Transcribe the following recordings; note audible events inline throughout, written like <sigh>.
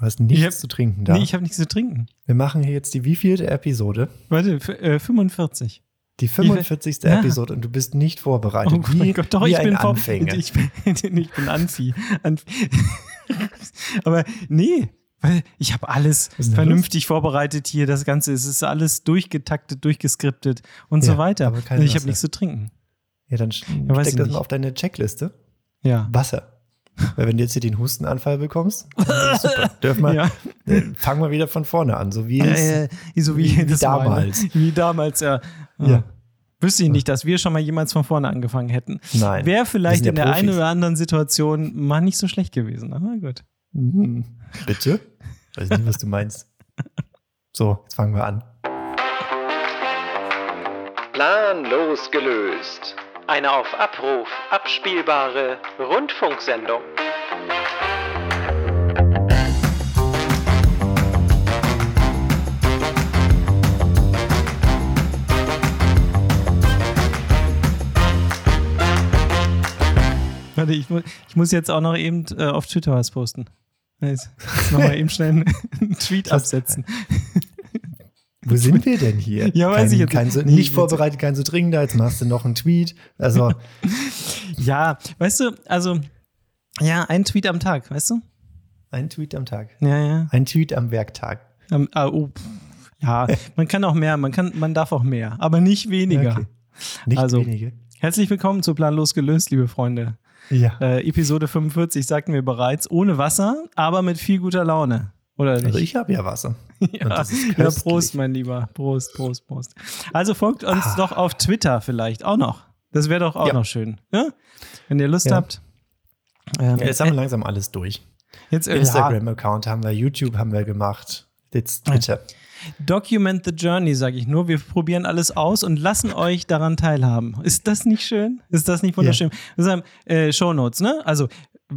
Du hast nichts hab- zu trinken da. Nee, ich habe nichts zu trinken. Wir machen hier jetzt die wievielte Episode? Warte, äh, 45. Die 45. Ja. Episode und du bist nicht vorbereitet. Oh wie, Gott, doch, wie ich ein bin Anfänger. Ich bin, <laughs> ich bin Anfi. Anf <laughs> Aber nee, weil ich habe alles vernünftig vorbereitet hier. Das Ganze, es ist alles durchgetaktet, durchgeskriptet und so Ja, weiter. aber kein ich habe nichts zu trinken. ja, dann Ja, steck das mal auf deine Checkliste. Ja. Wasser. Weil wenn du jetzt hier den Hustenanfall bekommst, super. <laughs> Dürfen wir, Ja. äh, fangen wir wieder von vorne an, so wie es, Äh, so wie, wie- wie jedes Mal, damals. Wie damals, ja. Ja. Wüsste ich nicht, dass wir schon mal jemals von vorne angefangen hätten. Nein. Wäre vielleicht in ja der einen Profis. oder anderen Situation mal nicht so schlecht gewesen. Aber gut. Mhm. Bitte? Weiß nicht, was du meinst. So, jetzt fangen wir an. Planlos gelöst. Eine auf Abruf abspielbare Rundfunksendung. Warte, ich, mu ich muss jetzt auch noch eben äh, auf Twitter was posten. Jetzt, nochmal eben schnell einen, <laughs> Tweet absetzen. Wo sind wir denn hier? Ja, weiß kein, ich jetzt kein nicht. so, nicht vorbereitet, kein so dringend, jetzt machst du noch einen Tweet. Also, <laughs> Ja, weißt du, also, ja, ein Tweet am Tag, weißt du? ein Tweet am Tag. Ja, ja. Ein Tweet am Werktag. Ähm, ah, oh, ja, <laughs> man kann auch mehr, man, kann, man darf auch mehr, aber nicht weniger. Okay. Nicht Also- wenige. Herzlich willkommen zu Planlos gelöst, liebe Freunde. Ja. Äh, Episode 45 sagten wir bereits, ohne Wasser, aber mit viel guter Laune. Oder nicht? Also ich habe ja Wasser. <laughs> Ja, das ja. Prost, mein Lieber. Prost, Prost, Prost. Also folgt uns Ah. doch auf Twitter vielleicht auch noch. Das wäre doch auch Ja. noch schön. Ja? Wenn ihr Lust Ja. habt. Ähm, jetzt haben wir langsam alles durch. jetzt, äh, Instagram-Account haben wir, YouTube haben wir gemacht. Jetzt Twitter. Document the Journey, sage ich nur. Wir probieren alles aus und lassen euch daran teilhaben. Ist das nicht schön? Ist das nicht wunderschön? Wir sagen, äh, Shownotes, ne? Also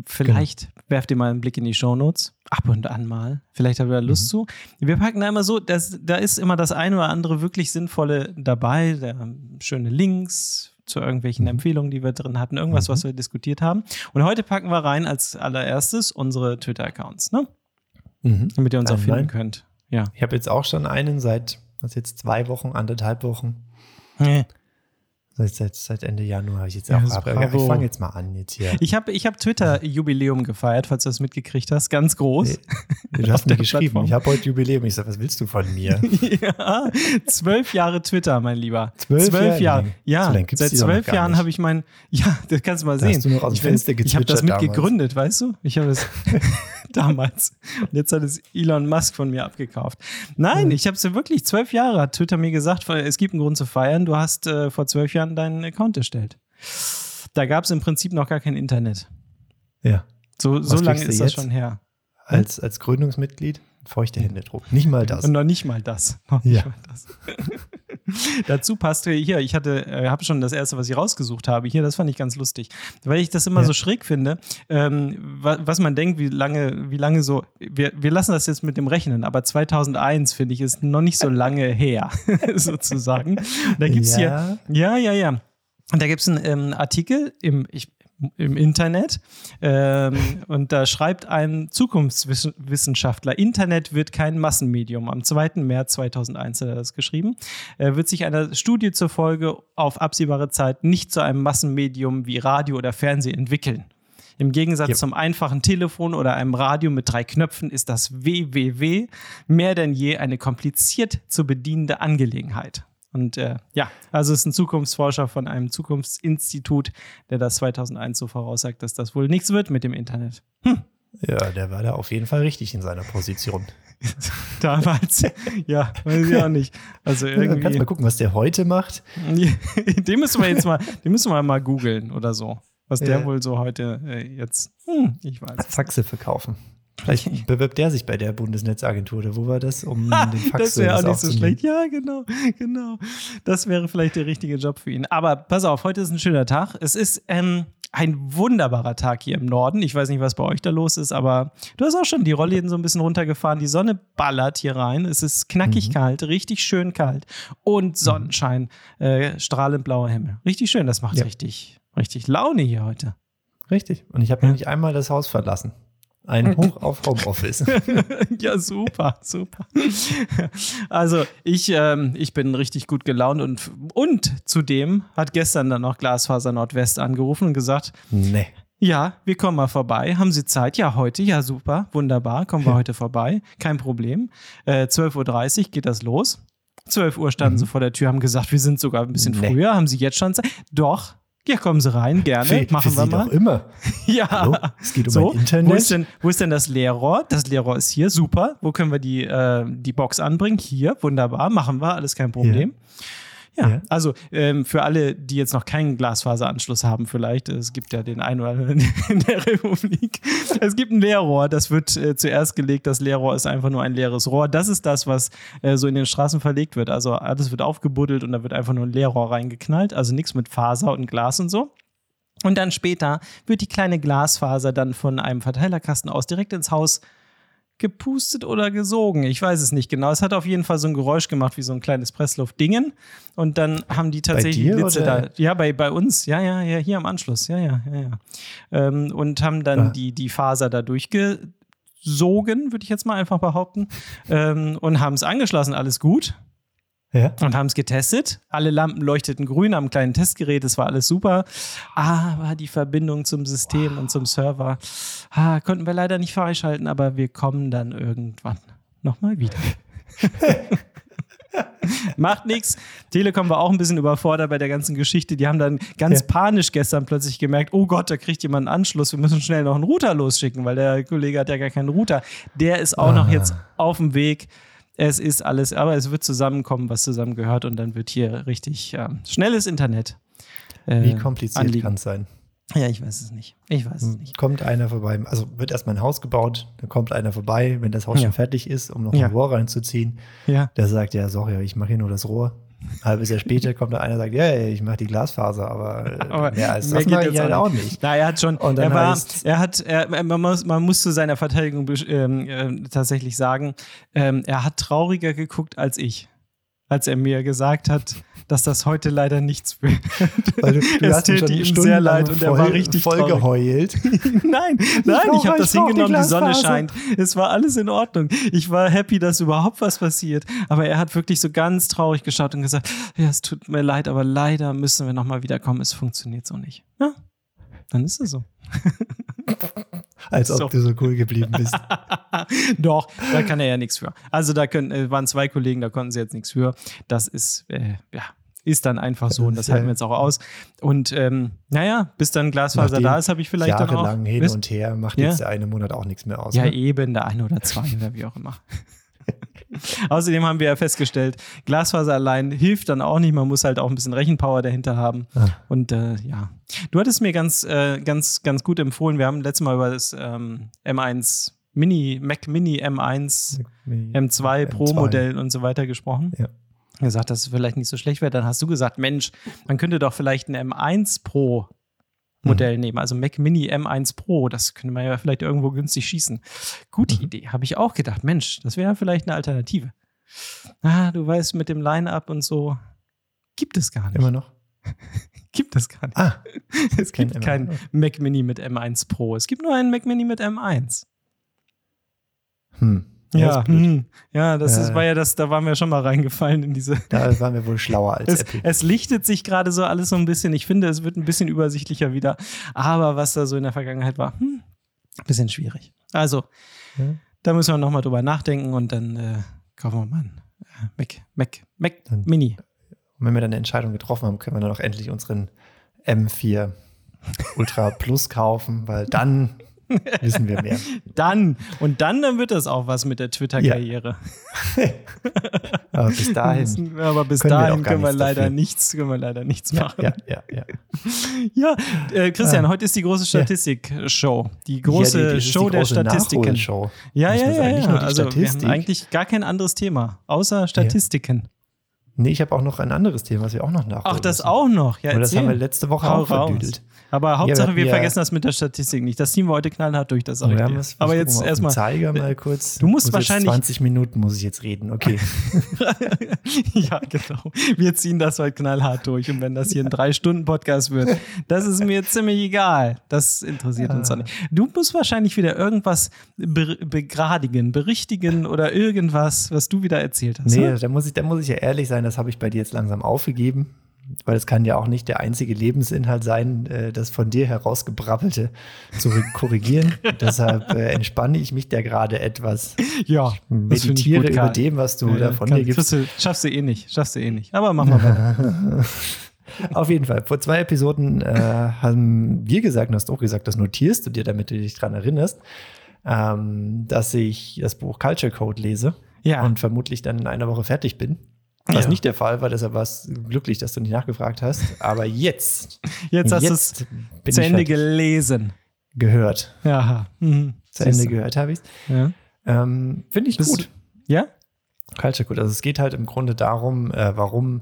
vielleicht werft ihr mal einen Blick in die Shownotes. Ab und an mal. Vielleicht habt ihr da Lust zu. Wir packen da immer so, dass, da ist immer das eine oder andere wirklich Sinnvolle dabei. Da, schöne Links zu irgendwelchen Empfehlungen, die wir drin hatten. Irgendwas, was wir diskutiert haben. Und heute packen wir rein als allererstes unsere Twitter-Accounts, ne? Mhm. Damit ihr uns auch Nein, finden nein. könnt. Ja. Ich habe jetzt auch schon einen seit, was jetzt zwei Wochen, anderthalb Wochen. Nee. Seit, seit, seit Ende Januar habe ich jetzt Ja, auch ab. Ich fange jetzt mal an jetzt hier. Ich habe ich hab Twitter-Jubiläum gefeiert, falls du das mitgekriegt hast. Ganz groß. <laughs> Du hast mir geschrieben, Plattform. ich habe heute Jubiläum. Ich sage, was willst du von mir? <laughs> ja, zwölf Jahre Twitter, mein Lieber. Zwölf Jahre? Jahre. Nee, Ja, so seit zwölf Jahren habe ich mein, ja, <laughs> das kannst du mal Da sehen. hast du noch aus dem ich Fenster Ich habe das mitgegründet, weißt du? Ich habe das damals. Und jetzt hat es Elon Musk von mir abgekauft. Nein, ich habe es ja wirklich, zwölf Jahre hat Twitter mir gesagt, es gibt einen Grund zu feiern. Du hast äh, vor zwölf Jahren deinen Account erstellt. Da gab es im Prinzip noch gar kein Internet. Ja. So, so lange ist das schon her. Als, als Gründungsmitglied feuchte Händedruck. Nicht mal das. Und noch nicht mal das. Noch nicht Ja. mal das. <laughs> Dazu passte hier, ich hatte, äh, habe schon das erste, was ich rausgesucht habe. Hier, das fand ich ganz lustig, weil ich das immer Ja. so schräg finde, ähm, wa was man denkt, wie lange, wie lange so. Wir, wir lassen das jetzt mit dem Rechnen, aber 2001 finde ich ist noch nicht so lange <laughs> her, <laughs> sozusagen. Da gibt's Ja. hier, ja, ja, ja. Und da gibt es einen ähm, Artikel im, ich, im Internet ähm, und da schreibt ein Zukunftswissenschaftler, Internet wird kein Massenmedium. Am 2. März 2001 hat er das geschrieben. Äh, wird sich einer Studie zur Folge auf absehbare Zeit nicht zu einem Massenmedium wie Radio oder Fernsehen entwickeln. Im Gegensatz Ja. zum einfachen Telefon oder einem Radio mit drei Knöpfen ist das WWW mehr denn je eine kompliziert zu bedienende Angelegenheit. Und äh, ja, also es ist ein Zukunftsforscher von einem Zukunftsinstitut, der das 2001 so voraussagt, dass das wohl nichts wird mit dem Internet. Ja, der war da auf jeden Fall richtig in seiner Position. <laughs> Damals, ja, weiß ich auch nicht. Also Ja, kannst irgendwie, mal gucken, was der heute macht. <laughs> den müssen wir jetzt mal, den müssen wir mal googeln oder so. Was der Ja. wohl so heute äh, jetzt, hm, ich weiß. Faxe verkaufen. Vielleicht bewirbt der sich bei der Bundesnetzagentur oder wo war das, um <laughs> den Fax das wäre auch nicht so schlecht. Ja, genau, genau. Das wäre vielleicht der richtige Job für ihn. Aber pass auf, heute ist ein schöner Tag. Es ist ähm, ein wunderbarer Tag hier im Norden. Ich weiß nicht, was bei euch da los ist, aber du hast auch schon die Rollläden so ein bisschen runtergefahren. Die Sonne ballert hier rein. Es ist knackig Mhm. kalt, richtig schön kalt. Und Sonnenschein, äh, strahlend blauer Himmel. Richtig schön, das macht Ja. richtig, richtig Laune hier heute. Richtig. Und ich habe noch nicht einmal das Haus verlassen. Ein <laughs> Hoch auf Homeoffice. <laughs> ja, super, super. Also ich, ähm, ich bin richtig gut gelaunt und, und zudem hat gestern dann noch Glasfaser Nordwest angerufen und gesagt, nee. Ja, wir kommen mal vorbei. Haben Sie Zeit? Ja, heute. Ja, super. Wunderbar. Kommen wir <laughs> heute vorbei. Kein Problem. Äh, 12.30 Uhr geht das los. 12 Uhr standen Mhm. sie vor der Tür, haben gesagt, wir sind sogar ein bisschen Nee. früher. Haben Sie jetzt schon Zeit? Doch. Ja, kommen Sie rein, gerne. Für, Machen für wir Sie mal. doch immer. <laughs> Ja. Hallo? Es geht um So, ein Internet. Wo ist, denn, wo ist denn das Leerrohr? Das Leerrohr ist hier, super. Wo können wir die, äh, die Box anbringen? Hier, wunderbar, machen wir, alles kein Problem. Ja, Ja. also ähm, für alle, die jetzt noch keinen Glasfaseranschluss haben, vielleicht, es gibt ja den einen oder anderen <laughs> in der Republik. Es gibt ein Leerrohr, das wird äh, zuerst gelegt. Das Leerrohr ist einfach nur ein leeres Rohr. Das ist das, was äh, so in den Straßen verlegt wird. Also alles wird aufgebuddelt und da wird einfach nur ein Leerrohr reingeknallt. Also nichts mit Faser und Glas und so. Und dann später wird die kleine Glasfaser dann von einem Verteilerkasten aus direkt ins Haus gepustet oder gesogen. Ich weiß es nicht genau. Es hat auf jeden Fall so ein Geräusch gemacht wie so ein kleines Pressluftdingen. Und dann haben die tatsächlich dir, Blitze da. oder? Ja, bei, bei uns. Ja, ja, ja, hier am Anschluss. Ja, ja, ja, ja. Ähm, und haben dann Ah. die, die Faser da durchgesogen, würde ich jetzt mal einfach behaupten. ähm, und haben es angeschlossen. Alles gut ja? und haben es getestet. Alle Lampen leuchteten grün am kleinen Testgerät, es war alles super. Aber die Verbindung zum System und zum Server ah, konnten wir leider nicht freischalten, aber wir kommen dann irgendwann nochmal wieder. <laughs> Macht nichts. Telekom war auch ein bisschen überfordert bei der ganzen Geschichte. Die haben dann ganz Ja. panisch gestern plötzlich gemerkt, oh Gott, da kriegt jemand einen Anschluss. Wir müssen schnell noch einen Router losschicken, weil der Kollege hat ja gar keinen Router. Der ist auch noch Ah. jetzt auf dem Weg. Es ist alles, aber es wird zusammenkommen, was zusammengehört und dann wird hier richtig ähm, schnelles Internet. äh, Wie kompliziert kann es sein? Ja, ich weiß es nicht. Ich weiß es nicht. Kommt einer vorbei, also wird erstmal ein Haus gebaut, dann kommt einer vorbei, wenn das Haus Ja. schon fertig ist, um noch Ja. ein Rohr reinzuziehen. Ja. Der sagt, ja, sorry, ich mache hier nur das Rohr. Ein halbes Jahr später kommt da einer und sagt, ja, ja, ich mache die Glasfaser, aber, äh, Aber mehr als das geht mache jetzt ich halt auch nicht. Na, er hat schon, Und dann er war, heißt's- er hat, er, man, muss, man muss zu seiner Verteidigung ähm, ähm, tatsächlich sagen, ähm, er hat trauriger geguckt als ich, als er mir gesagt hat, dass das heute leider nichts wird. Weil du, du <laughs> Es täte ihm sehr stundenlang leid und er war richtig voll traurig. geheult. nein, <laughs> nein, ich brauche- habe das ich brauche die hingenommen, die Sonne scheint. Es war alles in Ordnung. Ich war happy, dass überhaupt was passiert. Aber er hat wirklich so ganz traurig geschaut und gesagt, ja, es tut mir leid, aber leider müssen wir nochmal wiederkommen. Es funktioniert so nicht. Ja, dann ist es so. <laughs> Als ob So. du so cool geblieben bist. <laughs> Doch, da kann er ja nichts für. Also da können, äh, waren zwei Kollegen, da konnten sie jetzt nichts für. Das ist, äh, ja, ist dann einfach so und das halten wir jetzt auch aus. Und ähm, naja, bis dann Glasfaser Nachdem da ist, habe ich vielleicht dann auch. Jahrelang hin und her macht Ja. jetzt der eine Monat auch nichts mehr aus. Ja, ne? eben, der eine oder zwei oder wie auch immer. <laughs> Außerdem haben wir ja festgestellt, Glasfaser allein hilft dann auch nicht. Man muss halt auch ein bisschen Rechenpower dahinter haben. Ah. Und äh, ja, du hattest mir ganz, äh, ganz, ganz gut empfohlen. Wir haben letztes Mal über das ähm, M1 Mini, Mac Mini M1, M2 Pro M2. Modell und so weiter gesprochen. Ja. Gesagt, dass es vielleicht nicht so schlecht wäre. Dann hast du gesagt, Mensch, man könnte doch vielleicht ein M1 Pro Modell nehmen, also Mac Mini M1 Pro, das könnte man ja vielleicht irgendwo günstig schießen. Gute Mhm. Idee, habe ich auch gedacht. Mensch, das wäre vielleicht eine Alternative. Ah, du weißt, mit dem Line-Up und so gibt es gar nicht. Immer noch? <laughs> Gibt es gar nicht. Ah, <laughs> es kein gibt M1. kein Mac Mini mit M1 Pro. Es gibt nur einen Mac Mini mit M1. hm. Ja, hm. ja, das ist, Äh. war ja das, da waren wir schon mal reingefallen in diese. Da waren wir wohl schlauer als Es, Apple. es lichtet sich gerade so alles so ein bisschen. Ich finde, es wird ein bisschen übersichtlicher wieder. Aber was da so in der Vergangenheit war, hm, ein bisschen schwierig. Also, Ja. da müssen wir nochmal drüber nachdenken und dann äh, kaufen wir mal einen äh, Mac, Mac, Mac Dann- Mini. Und wenn wir dann eine Entscheidung getroffen haben, können wir dann auch endlich unseren M4 Ultra Plus kaufen, weil dann <laughs> wissen wir mehr. Dann, und dann, dann wird das auch was mit der Twitter-Karriere. <laughs> Aber bis dahin. Aber bis können wir dahin gar können wir leider dafür. nichts, können wir leider nichts Ja, machen. ja, ja, ja. Ja, äh, Christian, Ah. heute ist die große Statistik-Show. Die große ja, die, Show die der große Statistiken. Nachholshow. Ja, ja, ja, ja. Also wir haben eigentlich gar kein anderes Thema, außer Statistiken. Nee, ich habe auch noch ein anderes Thema, was wir auch noch nachholen Ach, das müssen. auch noch. Ja, das haben wir letzte Woche Hau auch verdüdelt. Aber Hauptsache, wir wir ja- vergessen das mit der Statistik nicht. Das ziehen wir heute knallhart durch, das sag ich wir dir. haben es Aber jetzt wir erstmal. Zeiger mal kurz. Du musst Muss wahrscheinlich- Jetzt 20 Minuten muss ich jetzt reden. Okay. <laughs> ja, genau. Wir ziehen das heute knallhart durch. Und wenn das hier ein Drei-Stunden-Podcast wird, das ist mir ziemlich egal. Das interessiert uns doch nicht. Du musst wahrscheinlich wieder irgendwas be begradigen, berichtigen oder irgendwas, was du wieder erzählt hast. Nee, ne? da muss, ich, da muss ich ja ehrlich sein, das habe ich bei dir jetzt langsam aufgegeben. Weil es kann ja auch nicht der einzige Lebensinhalt sein, äh, das von dir herausgebrabbelte zu <laughs> korrigieren. Deshalb äh, entspanne ich mich da gerade etwas. Ja, Meditiere über Karl. dem, was du Ja, da von kann- dir gibst. du- Schaffst du eh nicht, schaffst du eh nicht. Aber mach mal weiter. <laughs> Auf jeden Fall. Vor zwei Episoden äh, haben wir gesagt, und hast auch gesagt, das notierst du dir, damit du dich dran erinnerst, ähm, dass ich das Buch Culture Code lese Ja. und vermutlich dann in einer Woche fertig bin. Was Ja. nicht der Fall war, deshalb war es glücklich, dass du nicht nachgefragt hast. Aber jetzt, <laughs> Jetzt hast du es zu Ende gelesen. gehört. Ja. Mhm. Zu Ende du. gehört habe ich Ja. ähm, Finde ich Bist gut. ja? Culture Code. Also es geht halt im Grunde darum, äh, warum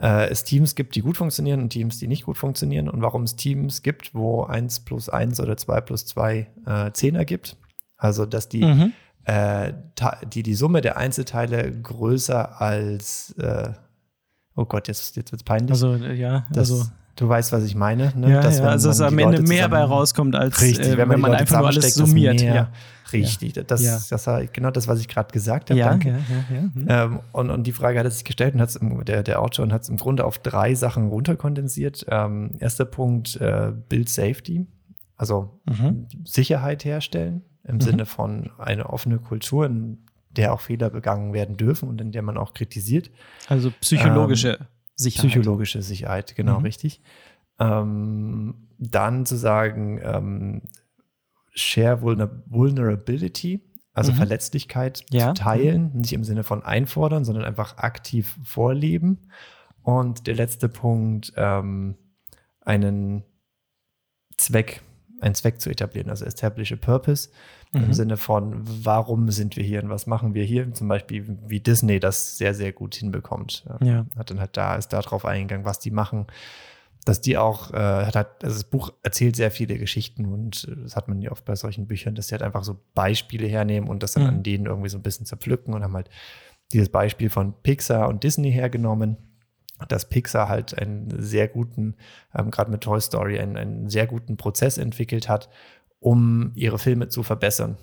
äh, es Teams gibt, die gut funktionieren und Teams, die nicht gut funktionieren und warum es Teams gibt, wo 1 plus 1 oder 2 plus 2 äh, 10 ergibt. Also dass die, Mhm. Äh, die, die Summe der Einzelteile größer als äh, oh Gott, jetzt, jetzt wird es peinlich. Also, äh, ja, das, also. du weißt, was ich meine. Ne? Ja, Dass, ja, wenn also dass man am Ende Leute mehr bei rauskommt, als Richtig, äh, wenn wenn, man, man die Leute einfach nur alles summiert. Ja, Richtig, das, Ja. das war genau das, was ich gerade gesagt habe. ja, Danke. ja. Hm. Ähm, und, und die Frage hat er sich gestellt und hat's im, der, der Autor hat es im Grunde auf drei Sachen runterkondensiert. Ähm, erster Punkt, äh, Build Safety, also Mhm. Sicherheit herstellen im Sinne von eine offene Kultur, in der auch Fehler begangen werden dürfen und in der man auch kritisiert. Also psychologische Sicherheit. Psychologische Sicherheit, genau Mhm. richtig. Ähm, dann zu sagen, ähm, Share Vulner Vulnerability, also Mhm. Verletzlichkeit Ja. zu teilen, nicht im Sinne von einfordern, sondern einfach aktiv vorleben. Und der letzte Punkt, ähm, einen Zweck, einen Zweck zu etablieren, also establish a purpose im Mhm. Sinne von, warum sind wir hier und was machen wir hier? Zum Beispiel, wie Disney das sehr, sehr gut hinbekommt. Ja. Hat dann halt da, ist da drauf eingegangen, was die machen. Dass die auch, äh, hat, halt- also das Buch erzählt sehr viele Geschichten und äh, das hat man ja oft bei solchen Büchern, dass die halt einfach so Beispiele hernehmen und das dann Mhm. an denen irgendwie so ein bisschen zerpflücken und haben halt dieses Beispiel von Pixar und Disney hergenommen, dass Pixar halt einen sehr guten, ähm, gerade mit Toy Story, einen, einen sehr guten Prozess entwickelt hat, um ihre Filme zu verbessern.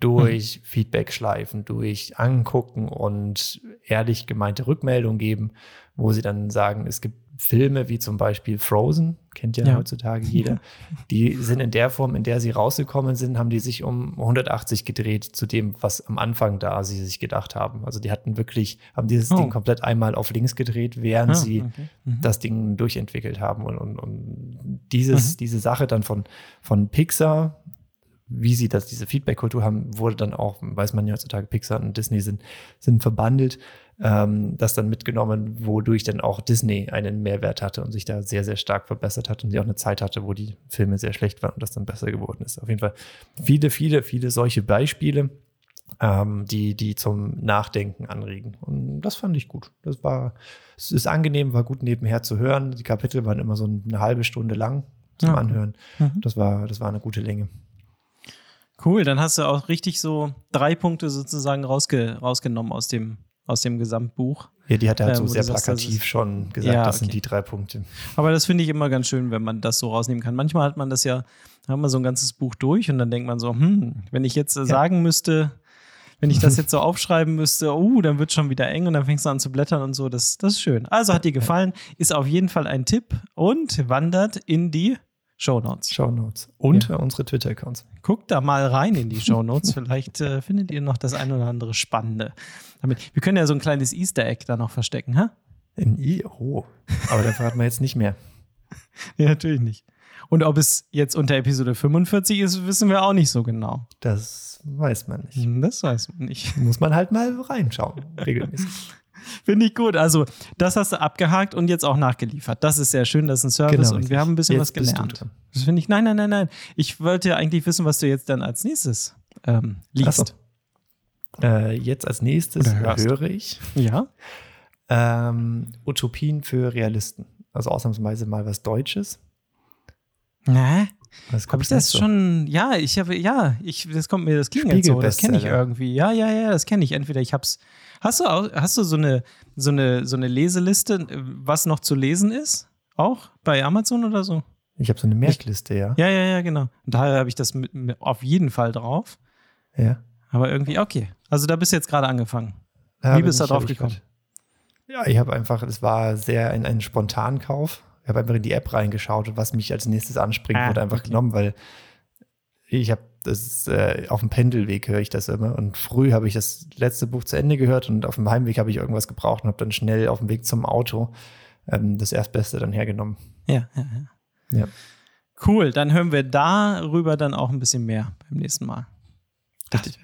Durch Feedback-Schleifen, durch Angucken und ehrlich gemeinte Rückmeldung geben, wo sie dann sagen, es gibt Filme wie zum Beispiel Frozen, kennt ja, Ja. heutzutage jeder, <laughs> die sind in der Form, in der sie rausgekommen sind, haben die sich um 180 gedreht zu dem, was am Anfang da sie sich gedacht haben. Also die hatten wirklich, haben dieses Oh. Ding komplett einmal auf links gedreht, während Ah, sie okay. Mhm. das Ding durchentwickelt haben. Und, und, und dieses, Mhm. diese Sache dann von, von Pixar, wie sie das, diese Feedback-Kultur haben, wurde dann auch, weiß man ja heutzutage, Pixar und Disney sind, sind verbandelt, ähm, das dann mitgenommen, wodurch dann auch Disney einen Mehrwert hatte und sich da sehr, sehr stark verbessert hat und sie auch eine Zeit hatte, wo die Filme sehr schlecht waren und das dann besser geworden ist. Auf jeden Fall viele, viele, viele solche Beispiele, ähm, die, die zum Nachdenken anregen. Und das fand ich gut. Das war, es ist angenehm, war gut nebenher zu hören. Die Kapitel waren immer so eine halbe Stunde lang zum Ja. Anhören. Mhm. Das war, das war eine gute Länge. Cool, dann hast du auch richtig so drei Punkte sozusagen rausge rausgenommen aus dem, aus dem Gesamtbuch. Ja, die hat er halt Äh, so sehr sagst, plakativ schon gesagt, Ja, das sind die drei Punkte. Aber das finde ich immer ganz schön, wenn man das so rausnehmen kann. Manchmal hat man das ja, haben wir so ein ganzes Buch durch und dann denkt man so, hm, wenn ich jetzt äh, sagen müsste, wenn ich das jetzt so <laughs> aufschreiben müsste, oh, dann wird schon wieder eng und dann fängst du an zu blättern und so. Das, das ist schön. Also hat dir gefallen, ist auf jeden Fall ein Tipp und wandert in die Shownotes. Shownotes. Und unsere Twitter-Accounts. Guckt da mal rein in die Shownotes. <laughs> Vielleicht äh, findet ihr noch das ein oder andere Spannende. Damit, wir können ja so ein kleines Easter Egg da noch verstecken, ha? In I, oh. Aber da verraten wir jetzt nicht mehr. <laughs> Ja, natürlich nicht. Und ob es jetzt unter Episode 45 ist, wissen wir auch nicht so genau. Das weiß man nicht. Das weiß man nicht. Muss man halt mal reinschauen, <laughs> regelmäßig. Finde ich gut. Also, das hast du abgehakt und jetzt auch nachgeliefert. Das ist sehr schön, das ist ein Service und richtig. wir haben ein bisschen was gelernt. Das finde ich, nein, nein, nein, nein. Ich wollte ja eigentlich wissen, was du jetzt dann als nächstes ähm, liest. So. Äh, jetzt als nächstes höre ich Ja. Ähm, Utopien für Realisten. Also ausnahmsweise mal was Deutsches. Ne? Was Habe ich das so? schon? Ja, ich habe, ja, ich, das kommt mir, das klingt jetzt so, das kenne ich irgendwie. Ja, ja, ja, das kenne ich. Entweder ich hab's. Hast du, auch, hast du so eine, so eine, so eine Leseliste, was noch zu lesen ist? Auch bei Amazon oder so? Ich habe so eine Merkliste, ja. Ja, ja, ja, genau. Und daher habe ich das mit, mit, auf jeden Fall drauf. ja. Aber irgendwie, okay. Also da bist du jetzt gerade angefangen. Da Wie bist du da drauf gekommen? Ja, ich habe einfach, es war sehr ein, ein Spontankauf. Ich habe einfach in die App reingeschaut und was mich als nächstes anspringt, Ah, wurde einfach okay. genommen, weil ich habe das äh, auf dem Pendelweg höre ich das immer und früh habe ich das letzte Buch zu Ende gehört und auf dem Heimweg habe ich irgendwas gebraucht und habe dann schnell auf dem Weg zum Auto ähm, das Erstbeste dann hergenommen. Ja, ja, ja. Ja. Cool, dann hören wir darüber dann auch ein bisschen mehr beim nächsten Mal. Doch gut.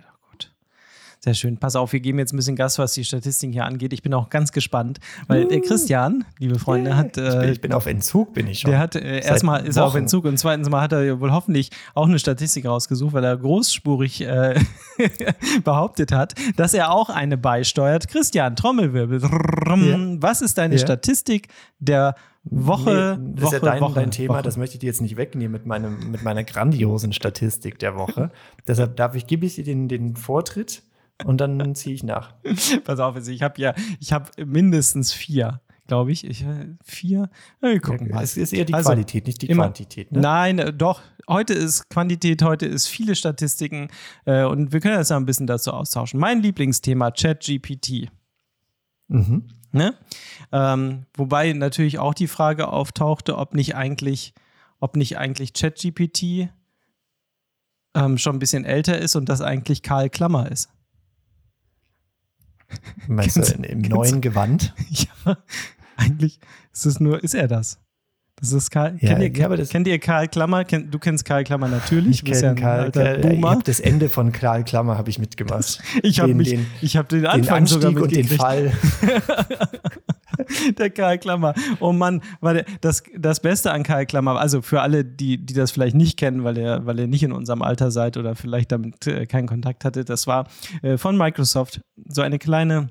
Sehr schön. Pass auf, wir geben jetzt ein bisschen Gas, was die Statistiken hier angeht. Ich bin auch ganz gespannt, weil der Christian, liebe Freunde, hat. ich, bin, Äh, ich bin auf Entzug, bin ich schon. der hat äh, erstmal ist er auf. Entzug und zweitens mal hat er ja wohl hoffentlich auch eine Statistik rausgesucht, weil er großspurig äh, <laughs> behauptet hat, dass er auch eine beisteuert. Christian, Trommelwirbel. Was ist deine Ja. Statistik der Woche? Nee, das Woche, ist ja dein, Woche, dein Thema, Woche. das möchte ich dir jetzt nicht wegnehmen mit, meinem, mit meiner grandiosen Statistik der Woche. Deshalb darf ich, gebe ich dir den, den Vortritt und dann ziehe ich nach. <laughs> Pass auf, also ich habe ja, ich habe mindestens vier, glaube ich. ich. äh, Vier? Ja, Wir gucken mal. Es ist eher die Also, Qualität, nicht die immer- Quantität. Ne? Nein, äh, doch. Heute ist Quantität, heute ist viele Statistiken äh, und wir können uns ja ein bisschen dazu austauschen. Mein Lieblingsthema, ChatGPT. Mhm. Ne? Ähm, wobei natürlich auch die Frage auftauchte, ob nicht eigentlich, ob nicht eigentlich ChatGPT ähm, schon ein bisschen älter ist und das eigentlich Karl Klammer ist. Meinst du Kennst- in, im neuen Gewand? <laughs> Ja, eigentlich ist es nur, ist er das? Das ist Karl. Ja, kennt, ihr, ja, kennt ihr Karl Klammer? Kennt, du kennst Karl Klammer natürlich. Ich du kenne ja Karl, habe das Ende von Karl Klammer habe ich mitgemacht. <laughs> Ich habe den- den- ich habe den Den Anfang sogar Anstieg und den. Fall. <laughs> <laughs> Der Karl Klammer. Oh Mann, war das, das Beste an Karl Klammer, also für alle, die, die das vielleicht nicht kennen, weil ihr, weil ihr nicht in unserem Alter seid oder vielleicht damit äh, keinen Kontakt hattet, das war äh, von Microsoft so eine kleine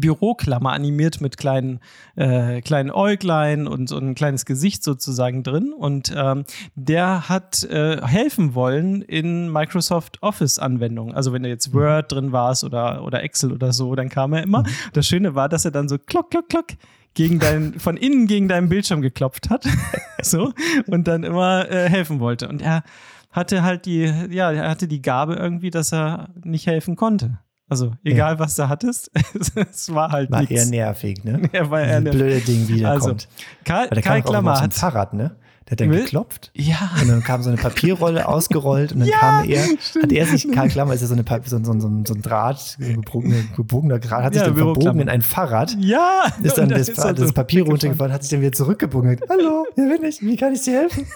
Büroklammer animiert mit kleinen, äh, kleinen Äuglein und so ein kleines Gesicht sozusagen drin. Und ähm, der hat äh, helfen wollen in Microsoft Office-Anwendungen. Also wenn du jetzt Word drin warst oder, oder Excel oder so, dann kam er immer. Das Schöne war, dass er dann so klock, klock, klock gegen dein, <laughs> von innen gegen deinen Bildschirm geklopft hat. <laughs> so. Und dann immer äh, helfen wollte. Und er hatte halt die, ja, er hatte die Gabe irgendwie, dass er nicht helfen konnte. Also, egal was du hattest, <laughs> es war halt War eher nichts. nervig, ne? <laughs> Er war eher nervig. blöde Ding wiederkommt. Karl, Weil der Karl kam Klammer hat. Fahrrad, ne? Der hat dann Will- geklopft. Ja, Und dann kam so eine Papierrolle <laughs> ausgerollt und dann Ja, kam er, stimmt. hat er sich, Karl Klammer ist ja so, eine, so, ein- so, so, so ein Draht, so ein gebogener, gebogener Draht, hat sich Ja, dann verbogen in ein Fahrrad, ja. ist dann das, ist das Papier runtergefahren, hat sich dann wieder zurückgebogen hallo, hier bin ich, wie kann ich dir helfen?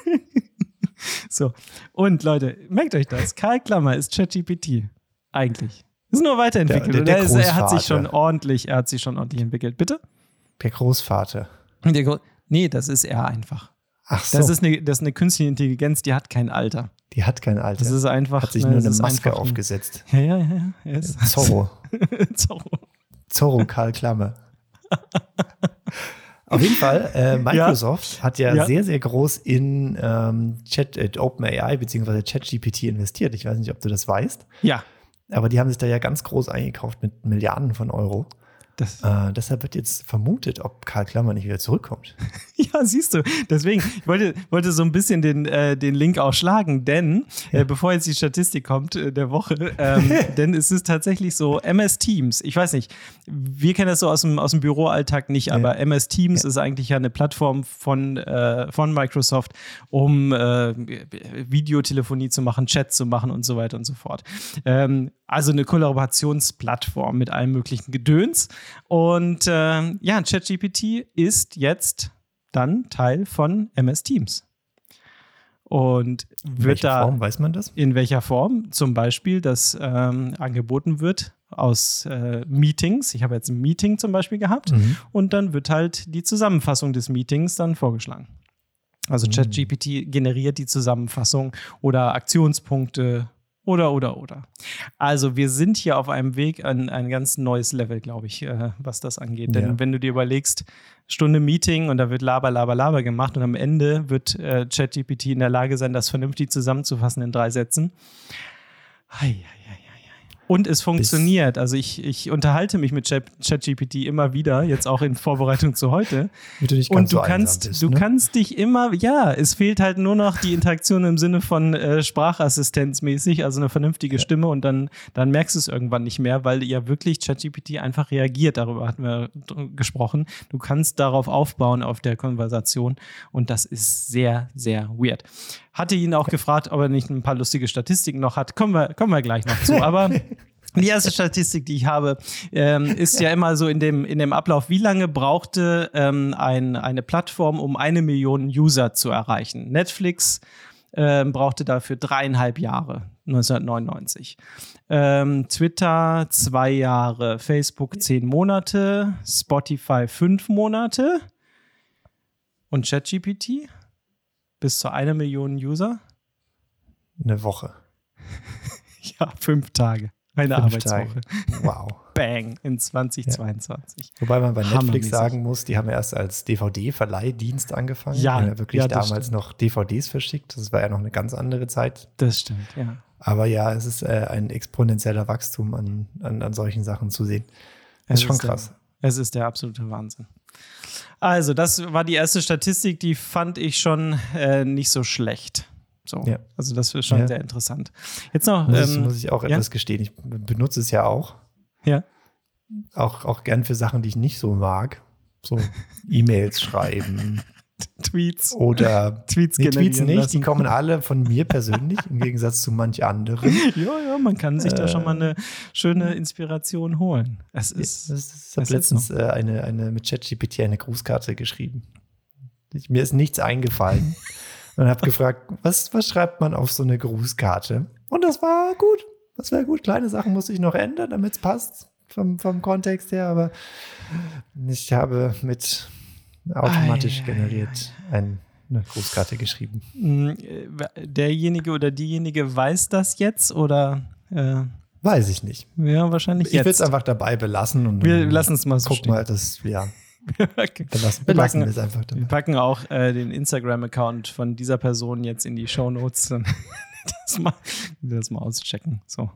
So. Und Leute, merkt euch das. Karl Klammer ist ChatGPT. Eigentlich. Ist nur weiterentwickelt. Der- der- der er, ist, er hat sich schon ordentlich, er hat sich schon ordentlich entwickelt. Bitte? Der Großvater. Der Gro- nee, das ist er einfach. Ach so, Das, ist eine, das ist eine künstliche Intelligenz, die hat kein Alter. die hat kein Alter. Das ist einfach. hat sich nur eine Maske ein- aufgesetzt. Ja, ja, ja. ja. Ist Zorro. <laughs> Zorro. Zorro Karl Klammer. Auf jeden Fall, äh, Microsoft hat ja, Ja. sehr, sehr groß in ähm, Chat, äh, OpenAI bzw. ChatGPT investiert. Ich weiß nicht, ob du das weißt, Ja. Aber die haben sich da ja ganz groß eingekauft mit Milliarden von Euro. Äh, deshalb wird jetzt vermutet, ob Karl Klammer nicht wieder zurückkommt. <laughs> Ja, siehst du. Deswegen, ich wollte, wollte so ein bisschen den, äh, den Link auch schlagen, denn äh, bevor jetzt die Statistik kommt äh, der Woche, ähm, <laughs> denn es ist tatsächlich so, MS Teams, ich weiß nicht, wir kennen das so aus dem, aus dem Büroalltag nicht, aber MS Teams ist eigentlich ja eine Plattform von, äh, von Microsoft, um äh, Videotelefonie zu machen, Chat zu machen und so weiter und so fort. Ähm, also eine Kollaborationsplattform mit allem möglichen Gedöns. Und äh, ja, ChatGPT ist jetzt dann Teil von MS Teams. Und In wird welcher da Form weiß man das? in welcher Form? Zum Beispiel, dass ähm, angeboten wird aus äh, Meetings. Ich habe jetzt ein Meeting zum Beispiel gehabt Mhm. und dann wird halt die Zusammenfassung des Meetings dann vorgeschlagen. Also Mhm. ChatGPT generiert die Zusammenfassung oder Aktionspunkte Oder, oder, oder. Also, wir sind hier auf einem Weg an ein ganz neues Level, glaube ich, äh, was das angeht. Denn Ja. wenn du dir überlegst, Stunde Meeting und da wird Laber, Laber, Laber gemacht und am Ende wird äh, ChatGPT in der Lage sein, das vernünftig zusammenzufassen in drei Sätzen. Hei, hei, hei. Und es funktioniert. Also ich, ich unterhalte mich mit Chat- ChatGPT immer wieder, jetzt auch in Vorbereitung zu heute. Du nicht Und du so kannst, bist, du ne? kannst dich immer, ja, es fehlt halt nur noch die Interaktion im Sinne von äh, Sprachassistenzmäßig, also eine vernünftige Stimme und dann, dann merkst du es irgendwann nicht mehr, weil ja wirklich ChatGPT einfach reagiert. Darüber hatten wir gesprochen. Du kannst darauf aufbauen auf der Konversation und das ist sehr, sehr weird. Hatte ihn auch gefragt, ob er nicht ein paar lustige Statistiken noch hat. Kommen wir, kommen wir gleich noch zu. Aber <laughs> die erste Statistik, die ich habe, ähm, ist ja immer so in dem, in dem Ablauf, wie lange brauchte ähm, ein, eine Plattform, um eine Million User zu erreichen. Netflix ähm, brauchte dafür dreieinhalb Jahre, 1999. Ähm, Twitter zwei Jahre, Facebook zehn Monate, Spotify fünf Monate und ChatGPT bis zu einer Million User. Eine Woche. <laughs> Ja, fünf Tage. Eine Fünf Arbeitswoche. Tage. Wow. <laughs> Bang in 2022. Wobei man bei Netflix sagen muss, die haben erst als DVD-Verleihdienst angefangen. Ja, ja wirklich ja, damals stimmt. noch DVDs verschickt. Das war ja noch eine ganz andere Zeit. Das stimmt, ja. Aber ja, es ist äh, ein exponentieller Wachstum an, an, an solchen Sachen zu sehen. Das Es ist schon der- krass. Es ist der absolute Wahnsinn. Also, das war die erste Statistik, die fand ich schon äh, nicht so schlecht. So. Ja. Also, das ist schon Ja. sehr interessant. Jetzt noch. Muss, ich- ähm, muss ich auch ja? etwas gestehen. Ich benutze es ja auch. Ja. Auch, auch gern für Sachen, die ich nicht so mag. So <laughs> E-Mails schreiben <laughs> Tweets. oder <laughs> Tweets nee, Tweets nicht. lassen. Die kommen <laughs> alle von mir persönlich, im Gegensatz zu manch anderen. Ja, ja, man kann sich da Äh. schon mal eine schöne Inspiration holen. Es ist. Das ist, ich habe letztens äh, eine, eine mit ChatGPT eine Grußkarte geschrieben. Ich, mir ist nichts eingefallen und habe gefragt, was, was schreibt man auf so eine Grußkarte? Und das war gut. Das war gut. Kleine Sachen musste ich noch ändern, damit es passt vom, vom Kontext her, aber ich habe mit automatisch Ei, ei, generiert ein, eine Grußkarte geschrieben. mh, äh, derjenige oder diejenige weiß das jetzt oder. Äh, Weiß ich nicht. ja, wahrscheinlich Ich will es einfach dabei belassen und Wir lassen es mal so guck stehen. mal, das, ja, <laughs> Wir belassen, Wir belassen packen- wir es einfach dabei. Wir packen auch äh, den Instagram-Account von dieser Person jetzt in die Shownotes. <laughs> Dann das mal, das mal auschecken. So.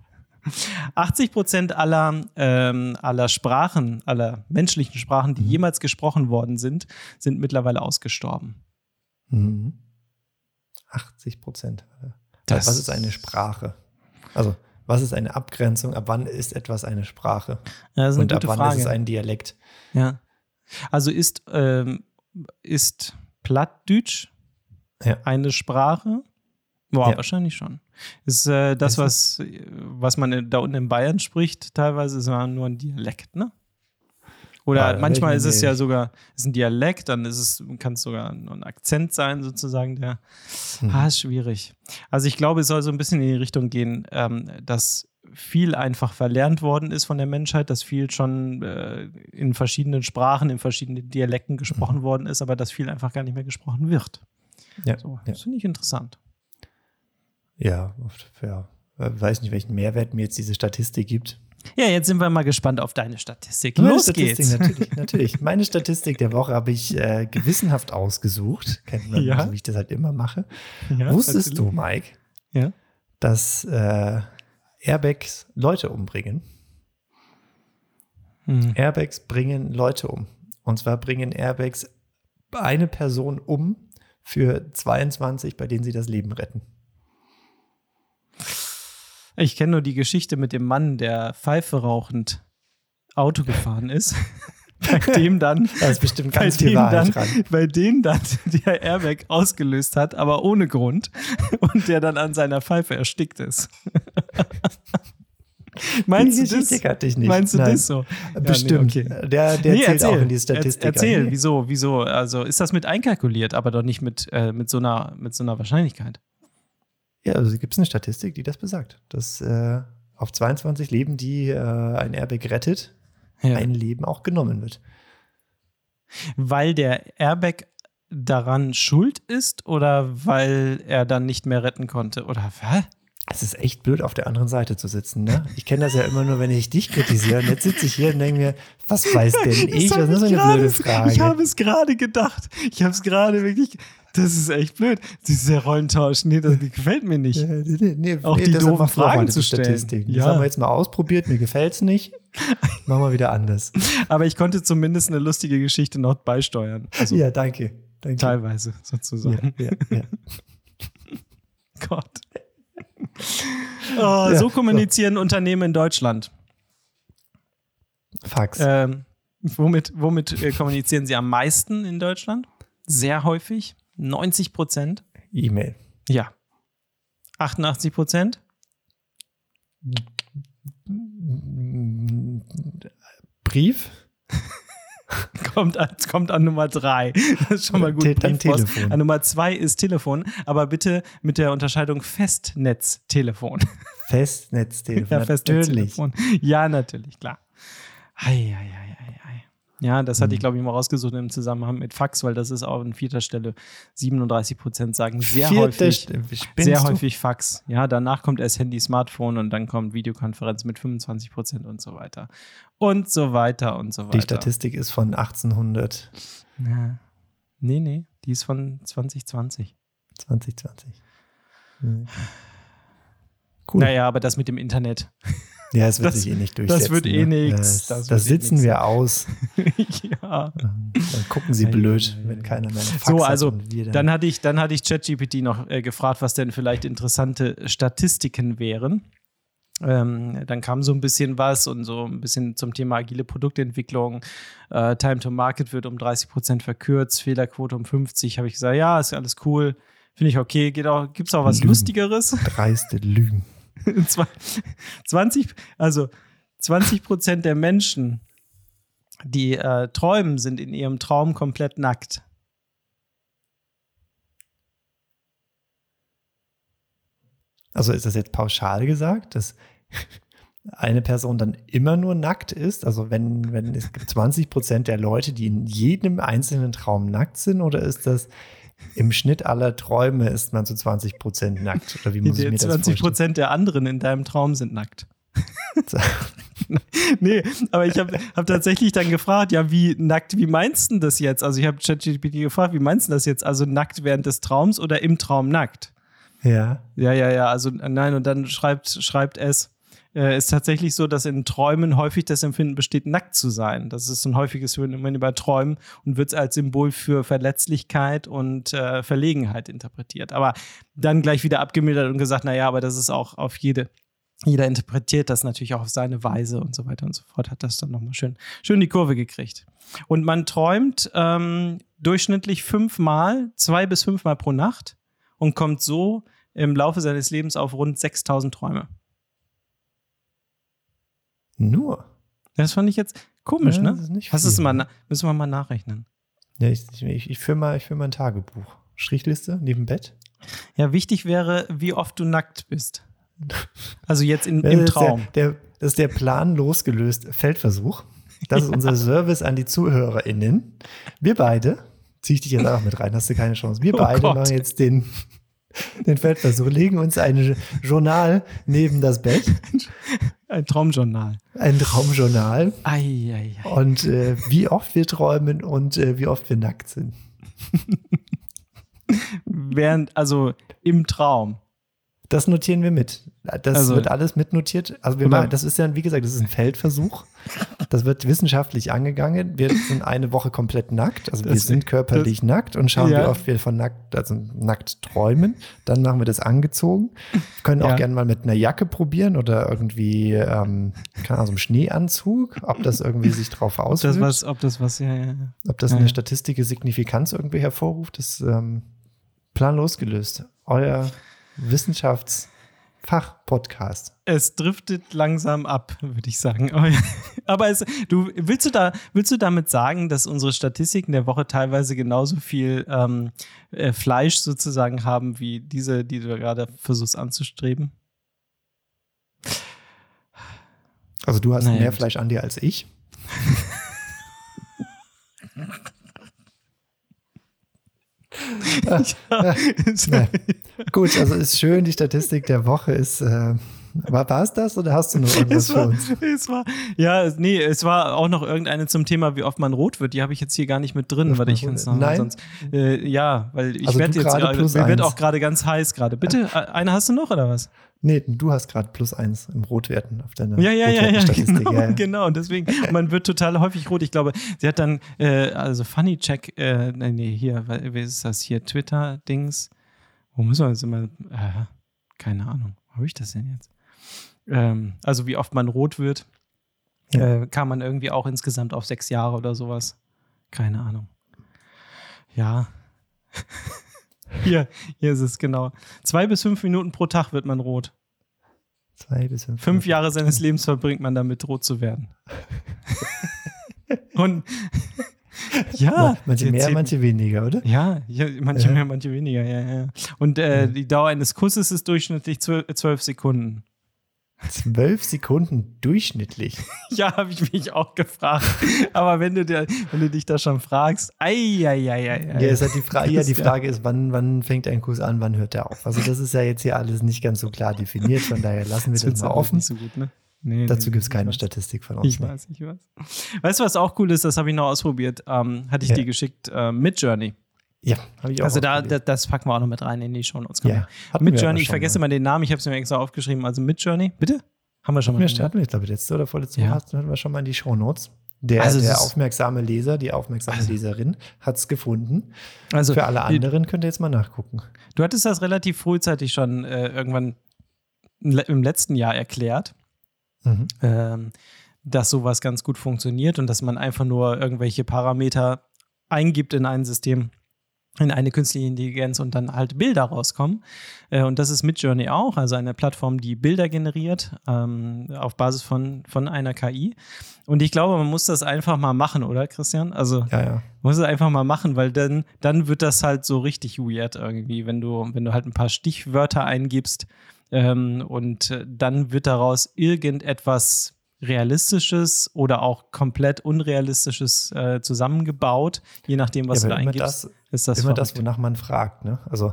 80 Prozent aller, ähm, aller Sprachen, aller menschlichen Sprachen, Mhm. die jemals gesprochen worden sind, sind mittlerweile ausgestorben. Mhm. 80 Prozent. Das- Was ist eine Sprache? Also, was ist eine Abgrenzung? Ab wann ist etwas eine Sprache? Ja, eine Und ab wann Frage. ist es ein Dialekt? ja. Also ist, ähm, ist Plattdeutsch Ja. eine Sprache? Boah, Ja. wahrscheinlich schon. Ist äh, das, Es was, was man in- da unten in Bayern spricht, teilweise ist ja nur ein Dialekt, ne? Oder da manchmal ist es ja sogar ist ein Dialekt, dann ist es, kann es sogar ein Akzent sein, sozusagen, der. Mhm. Ah, ist schwierig. Also ich glaube, es soll so ein bisschen in die Richtung gehen, ähm, dass viel einfach verlernt worden ist von der Menschheit, dass viel schon äh, in verschiedenen Sprachen, in verschiedenen Dialekten gesprochen worden ist, aber dass viel einfach gar nicht mehr gesprochen wird. Ja, So, ja. das finde ich interessant. Ja, oft, ja. Weiß nicht, welchen Mehrwert mir jetzt diese Statistik gibt. Ja, jetzt sind wir mal gespannt auf deine Statistik. Meine Los Statistik, geht's. Natürlich, <laughs> natürlich. Meine Statistik der Woche habe ich äh, gewissenhaft ausgesucht. Kennt man, Ja. so wie ich das halt immer mache. Ja, Wusstest natürlich. du, Mike, Ja. dass äh, Airbags Leute umbringen? Hm. Airbags bringen Leute um. Und zwar bringen Airbags eine Person um für 22, bei denen sie das Leben retten. Ich kenne nur die Geschichte mit dem Mann, der Pfeife rauchend Auto gefahren ist. <laughs> bei dem dann, Da ist bestimmt bei ganz viel dem dann, dran. bei dem dann <laughs> der Airbag ausgelöst hat, aber ohne Grund. Und der dann an seiner Pfeife erstickt ist. <laughs> Meinst Die du das? Kannte ich nicht. Meinst du Nein. das so? Bestimmt. Ja, nee, okay. Der, der zählt auch in die Statistik. Er, erzähl, ein. wieso, wieso? Also ist das mit einkalkuliert, aber doch nicht mit, äh, mit, so, einer, mit so einer Wahrscheinlichkeit. Ja, also gibt es eine Statistik, die das besagt. Dass äh, auf 22 Leben, die äh, ein Airbag rettet, Ja. ein Leben auch genommen wird. Weil der Airbag daran schuld ist oder weil er dann nicht mehr retten konnte? Oder was? Es ist echt blöd, auf der anderen Seite zu sitzen. Ne? Ich kenne das ja immer nur, wenn ich dich kritisiere. Und jetzt sitze ich hier und denke mir, was weiß denn <laughs> ich? Was ist das eine blöde Frage? Ich habe es gerade gedacht. Ich habe es gerade wirklich. Das ist echt blöd. Dieser Rollentausch, nee, das gefällt mir nicht. Ja, nee, nee, Auch nee, die doofen Fragen zu stellen. Statistiken. Das Ja. haben wir jetzt mal ausprobiert, mir gefällt es nicht. Machen wir wieder anders. <laughs> Aber ich konnte zumindest eine lustige Geschichte noch beisteuern. Also ja, danke. danke. teilweise sozusagen. Ja, ja, ja. <laughs> Gott. Oh, so kommunizieren Unternehmen in Deutschland. Fax. Ähm, womit womit äh, kommunizieren sie am meisten in Deutschland? Sehr häufig. 90 Prozent. E-Mail. Ja. 88 Prozent. Brief? <laughs> Kommt an, kommt an Nummer drei. Das ist schon mal gut. Te- dann. Telefon. An Nummer zwei ist Telefon, aber bitte mit der Unterscheidung Festnetztelefon. Festnetztelefon. <laughs> Ja, Natürlich. Festnetztelefon. Ja, natürlich, klar. Ei, ei, ei, ei, ei. Ja, das hatte ich, glaube ich, mal rausgesucht im Zusammenhang mit Fax, weil das ist auch an vierter Stelle 37 Prozent sagen sehr Vierte häufig. Sehr du? häufig Fax. Ja, danach kommt erst Handy, Smartphone und dann kommt Videokonferenz mit 25 Prozent und so weiter. Und so weiter und so weiter. Die Statistik ist von 1800, Ja. Nee, nee, die ist von 2020. 2020. Hm. Cool. Naja, aber das mit dem Internet. Ja, es wird Das- sich eh nicht das durchsetzen. wird eh ne? nix. Das, Das das, eh sitzen nix. wir aus. <laughs> ja. Dann gucken sie blöd, wenn ei. keiner mehr Fax So, also wir dann hatte ich, dann hatte ich ChatGPT noch äh, gefragt, was denn vielleicht interessante Statistiken wären. Ähm, dann kam so ein bisschen was und so ein bisschen zum Thema agile Produktentwicklung. Äh, Time to Market wird um 30 Prozent verkürzt, Fehlerquote um 50. Habe ich gesagt, ja, ist alles cool. Finde ich okay. Geht auch, Gibt es auch was Lügen. Lustigeres? dreiste Lügen. <laughs> Zwei- 20, also 20 Prozent der Menschen, die äh, träumen, sind in ihrem Traum komplett nackt. Also ist das jetzt pauschal gesagt, dass <laughs> eine Person dann immer nur nackt ist? Also wenn, wenn es gibt 20 Prozent der Leute, die in jedem einzelnen Traum nackt sind, oder ist das im Schnitt aller Träume ist man zu 20 Prozent nackt? Oder wie muss ich mir das 20 vorstellen? Prozent der anderen in deinem Traum sind nackt. <laughs> nee, aber ich habe hab tatsächlich dann gefragt, ja, wie nackt, wie meinst du das jetzt? Also ich habe ChatGPT gefragt, wie meinst du das jetzt? Also nackt während des Traums oder im Traum nackt? Ja. Ja, ja, ja, also nein, und dann schreibt, schreibt es, äh, ist tatsächlich so, dass in Träumen häufig das Empfinden besteht, nackt zu sein. Das ist ein häufiges Phänomen bei Träumen und wird als Symbol für Verletzlichkeit und äh, Verlegenheit interpretiert. Aber dann gleich wieder abgemildert und gesagt, naja, aber das ist auch auf jede, jeder interpretiert das natürlich auch auf seine Weise und so weiter und so fort, hat das dann nochmal schön, schön die Kurve gekriegt. Und man träumt ähm, durchschnittlich fünfmal, zwei bis fünfmal pro Nacht und kommt so im Laufe seines Lebens auf rund 6000 Träume. Nur. Das fand ich jetzt komisch, Ja, ne? das ist nicht Hast du es mal, na- müssen wir mal nachrechnen. Ja, ich, ich, ich führe mal, ich führ mal ein Tagebuch. Strichliste neben Bett. Ja, wichtig wäre, wie oft du nackt bist. Also jetzt in, <laughs> im Traum. Der, der, das ist der planlos gelöst Feldversuch. Das ist unser <laughs> Service an die ZuhörerInnen. Wir beide, ziehe ich dich jetzt auch mit rein, hast du keine Chance. Wir Oh beide Gott. machen jetzt den, den Feldversuch, legen uns ein Journal neben das Bett, Ein Traumjournal. ein Traumjournal Ei, ei, ei. und äh, wie oft wir träumen und äh, wie oft wir nackt sind. Während, also im Traum. Das notieren wir mit. Das Also- wird alles mitnotiert. Also wir machen, das ist ja, wie gesagt, das ist ein Feldversuch. Das wird wissenschaftlich angegangen. Wir sind eine Woche komplett nackt. Also wir Das- sind körperlich nackt und schauen, Ja. wie oft wir von nackt, also nackt träumen. Dann machen wir das angezogen. Können auch Ja. gerne mal mit einer Jacke probieren oder irgendwie, ähm, keine Ahnung, so einem Schneeanzug, ob das irgendwie sich drauf auswirkt. das was, ob das was, ja, ja. ob das Ja, eine statistische Signifikanz irgendwie hervorruft, ist ähm, planlos gelöst. Euer Wissenschaftsfach-Podcast. Es driftet langsam ab, würde ich sagen. Aber, es, du, willst, du da, willst du damit sagen, dass unsere Statistiken der Woche teilweise genauso viel ähm, äh, Fleisch sozusagen haben, wie diese, die du gerade versuchst anzustreben? Also du hast Naja, mehr. Fleisch an dir als ich. <laughs> Ja, Nee. Gut, also ist schön, die Statistik der Woche ist. Äh, war, war es das oder hast du noch <laughs> irgendwas es war, für uns? Es war, ja, nee, es war auch noch irgendeine zum Thema, wie oft man rot wird. Die habe ich jetzt hier gar nicht mit drin, weil ich noch Nein. sonst. Äh, ja, weil ich Also werde jetzt gerade mir wird auch gerade ganz heiß gerade. Bitte, äh, eine hast du noch oder was? Nee, du hast gerade plus eins im Rotwerten auf deiner Ja, ja, ja, ja, <laughs> genau, ja, ja. genau. Und deswegen, man wird total häufig rot. Ich glaube, sie hat dann, äh, also Funny Check, äh, nee, nee, hier, wie ist das hier? Twitter-Dings. Wo müssen wir jetzt immer, äh, keine Ahnung, wo habe ich das denn jetzt? Ähm, also wie oft man rot wird, Ja. äh, kam man irgendwie auch insgesamt auf sechs Jahre oder sowas. Keine Ahnung. Ja. <laughs> hier, hier ist es genau. Zwei bis fünf Minuten pro Tag wird man rot. Zwei bis fünf. Fünf Jahre seines Lebens verbringt man damit, rot zu werden. <laughs> Und <laughs> ja, manche mehr, manche weniger, oder? Ja, ja manche Ja. mehr, manche weniger, ja, ja. Und äh, die Dauer eines Kusses ist durchschnittlich zwölf Sekunden. Zwölf Sekunden durchschnittlich. <laughs> Ja, habe ich mich auch gefragt. Aber wenn du, dir, wenn du dich da schon fragst, ei, ei, ei, ei, ei. Ja, ist halt die, Fra ja, die. <laughs> Frage ist, wann, wann fängt ein Kuss an, wann hört er auf? Also das ist ja jetzt hier alles nicht ganz so klar definiert, von daher lassen wir das, findest mal offen. Nicht so gut, ne? Nee, Dazu nee, gibt es keine weiß. Statistik von uns. Ich ne? weiß, ich weiß. Weißt du, was auch cool ist? Das habe ich noch ausprobiert. Ähm, hatte ich Ja. dir geschickt äh, mit Journey. Ja, habe ich auch. Also da, das packen wir auch noch mit rein in die Show Notes. ja, Mit wir Journey, ich vergesse mal. immer den Namen, ich habe es mir extra aufgeschrieben. Also mit Journey, bitte? Haben wir schon mal. Drin, hatten wir, glaube ich, letzte oder vorletzte Ja. Woche hatten wir schon mal in die Shownotes. Der, Also der aufmerksame Leser, die aufmerksame Also- Leserin hat es gefunden. Also Für alle anderen könnt ihr jetzt mal nachgucken. Du hattest das relativ frühzeitig schon äh, irgendwann im letzten Jahr erklärt, Mhm. ähm, dass sowas ganz gut funktioniert und dass man einfach nur irgendwelche Parameter eingibt in ein System, in eine künstliche Intelligenz und dann halt Bilder rauskommen. Äh, und das ist Midjourney auch, also eine Plattform, die Bilder generiert ähm, auf Basis von, von einer KI. Und ich glaube, man muss das einfach mal machen, oder Christian? Also Ja, ja. muss es einfach mal machen, weil dann, dann wird das halt so richtig weird irgendwie, wenn du, wenn du halt ein paar Stichwörter eingibst ähm, und äh, dann wird daraus irgendetwas Realistisches oder auch komplett Unrealistisches äh, zusammengebaut, je nachdem, was ja, du da eingibst. das, ist das immer das, verrückt. wonach man fragt. Ne? Also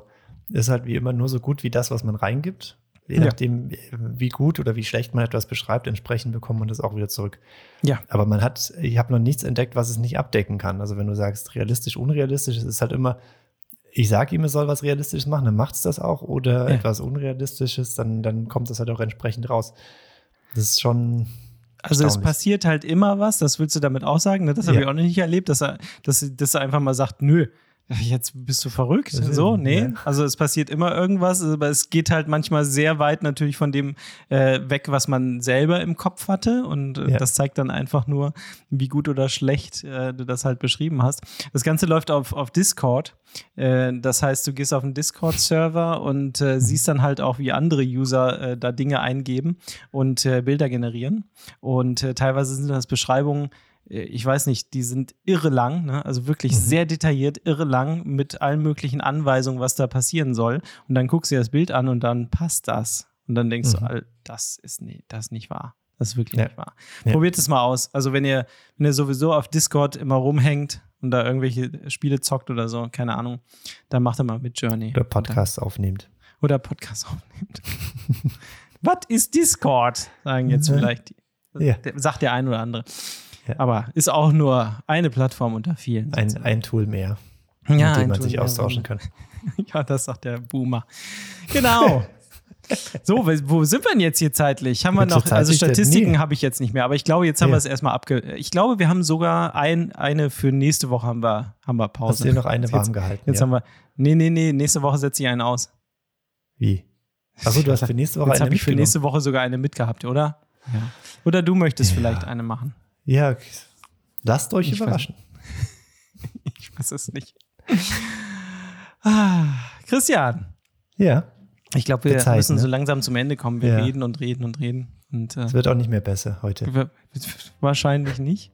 ist halt wie immer nur so gut wie das, was man reingibt. Je Ja. nachdem, wie gut oder wie schlecht man etwas beschreibt, entsprechend bekommt man das auch wieder zurück. Ja. Aber man hat, ich habe noch nichts entdeckt, was es nicht abdecken kann. Also wenn du sagst, realistisch, unrealistisch, es ist halt immer, ich sage ihm, es soll was Realistisches machen, dann macht es das auch. Oder Ja. etwas Unrealistisches, dann, dann kommt das halt auch entsprechend raus. Das ist schon. Also es passiert halt immer was, das willst du damit auch sagen, ne? das habe Ja. ich auch noch nicht erlebt, dass er, dass, dass er einfach mal sagt, nö, jetzt bist du verrückt. So, nee. ja. Also es passiert immer irgendwas, aber es geht halt manchmal sehr weit natürlich von dem äh, weg, was man selber im Kopf hatte. Und äh, Ja. das zeigt dann einfach nur, wie gut oder schlecht äh, du das halt beschrieben hast. Das Ganze läuft auf, auf Discord. Äh, das heißt, du gehst auf einen Discord-Server und äh, siehst dann halt auch, wie andere User äh, da Dinge eingeben und äh, Bilder generieren. Und äh, teilweise sind das Beschreibungen, ich weiß nicht, die sind irre lang, ne? also wirklich Mhm. sehr detailliert, irre lang mit allen möglichen Anweisungen, was da passieren soll. Und dann guckst du dir das Bild an und dann passt das. Und dann denkst Mhm. du, das ist, nee, das ist nicht wahr. Das ist wirklich Ja. nicht wahr. Ja. Probiert es mal aus. Also wenn ihr, wenn ihr sowieso auf Discord immer rumhängt und da irgendwelche Spiele zockt oder so, keine Ahnung, dann macht ihr mal mit Journey. Oder Podcast aufnehmt. Oder Podcast aufnimmt. <laughs> Was ist Discord? Sagen jetzt vielleicht die. Ja. Sagt der ein oder andere. Ja. Aber ist auch nur eine Plattform unter vielen. Ein, ein Tool mehr, ja, mit dem man Tool sich austauschen kann. <laughs> Ja, das sagt der Boomer. Genau. <laughs> So, wo- sind wir denn jetzt hier zeitlich? Haben wir Jetzt noch, also Statistiken habe ich jetzt nicht mehr, aber ich glaube, jetzt haben Ja. wir es erstmal abge. Ich glaube, wir haben sogar ein, eine für nächste Woche haben wir, haben wir Pause. Hast du dir noch eine Jetzt- warm gehalten? Jetzt ja? haben wir. Nee, nee, nee, nächste Woche setze ich einen aus. Wie? Achso, du hast für nächste Woche Jetzt eine habe ich für nächste Woche sogar eine mitgehabt, oder? Ja. Oder du möchtest vielleicht eine machen. Ja, lasst euch Ich weiß- überraschen. <laughs> Ich weiß es nicht. Ah, Christian, Ja, ich glaube, wir Zeit, müssen ne? so langsam zum Ende kommen. Wir Ja. reden und reden und reden. Und, äh, es wird auch nicht mehr besser heute. wahrscheinlich nicht.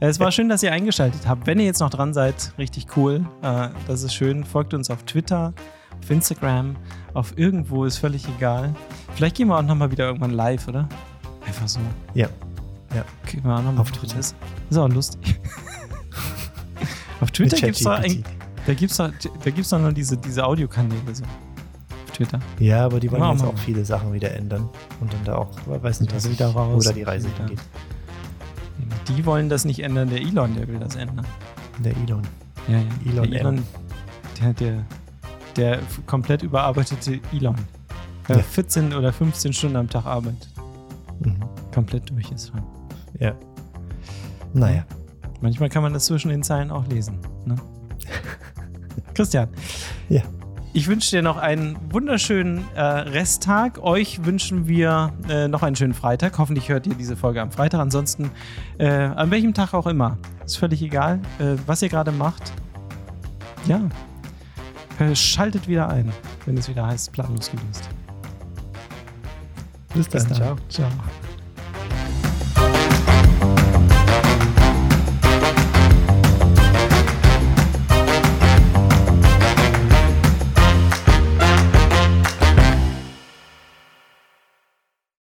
Äh, Es war schön, dass ihr eingeschaltet habt. Wenn ihr jetzt noch dran seid, richtig cool. Äh, das ist schön. Folgt uns auf Twitter, auf Instagram, auf irgendwo, ist völlig egal. Vielleicht gehen wir auch nochmal wieder irgendwann live, oder? Einfach so. Ja. Wir auch noch mal Auf Twitter. Das ist auch lustig. <laughs> auf Twitter gibt es da gibt's doch, da gibt's doch nur diese, diese Audiokanäle. So. Auf Twitter. Ja, aber die wollen Machen jetzt wir auch viele Sachen wieder ändern. Und dann da auch, weiß nicht, was Wieder raus, da die Reise wieder. hingeht. Die wollen das nicht ändern, der Elon, der will das ändern. Der Elon. Ja, ja. Elon der. Elon, der, der, der komplett überarbeitete Elon. Der Ja. 14 oder 15 Stunden am Tag arbeitet. Mhm. Komplett durch ist schon. Ja. Naja. Manchmal kann man das zwischen den Zeilen auch lesen. Ne? <laughs> Christian. Ja. Ich wünsche dir noch einen wunderschönen äh, Resttag. Euch wünschen wir äh, noch einen schönen Freitag. Hoffentlich hört ihr diese Folge am Freitag. Ansonsten äh, an welchem Tag auch immer. Ist völlig egal, äh, was ihr gerade macht. Ja. Äh, schaltet wieder ein, wenn es wieder heißt, planlos gelöst. Bis dann. Bis dann. Ciao. Ciao.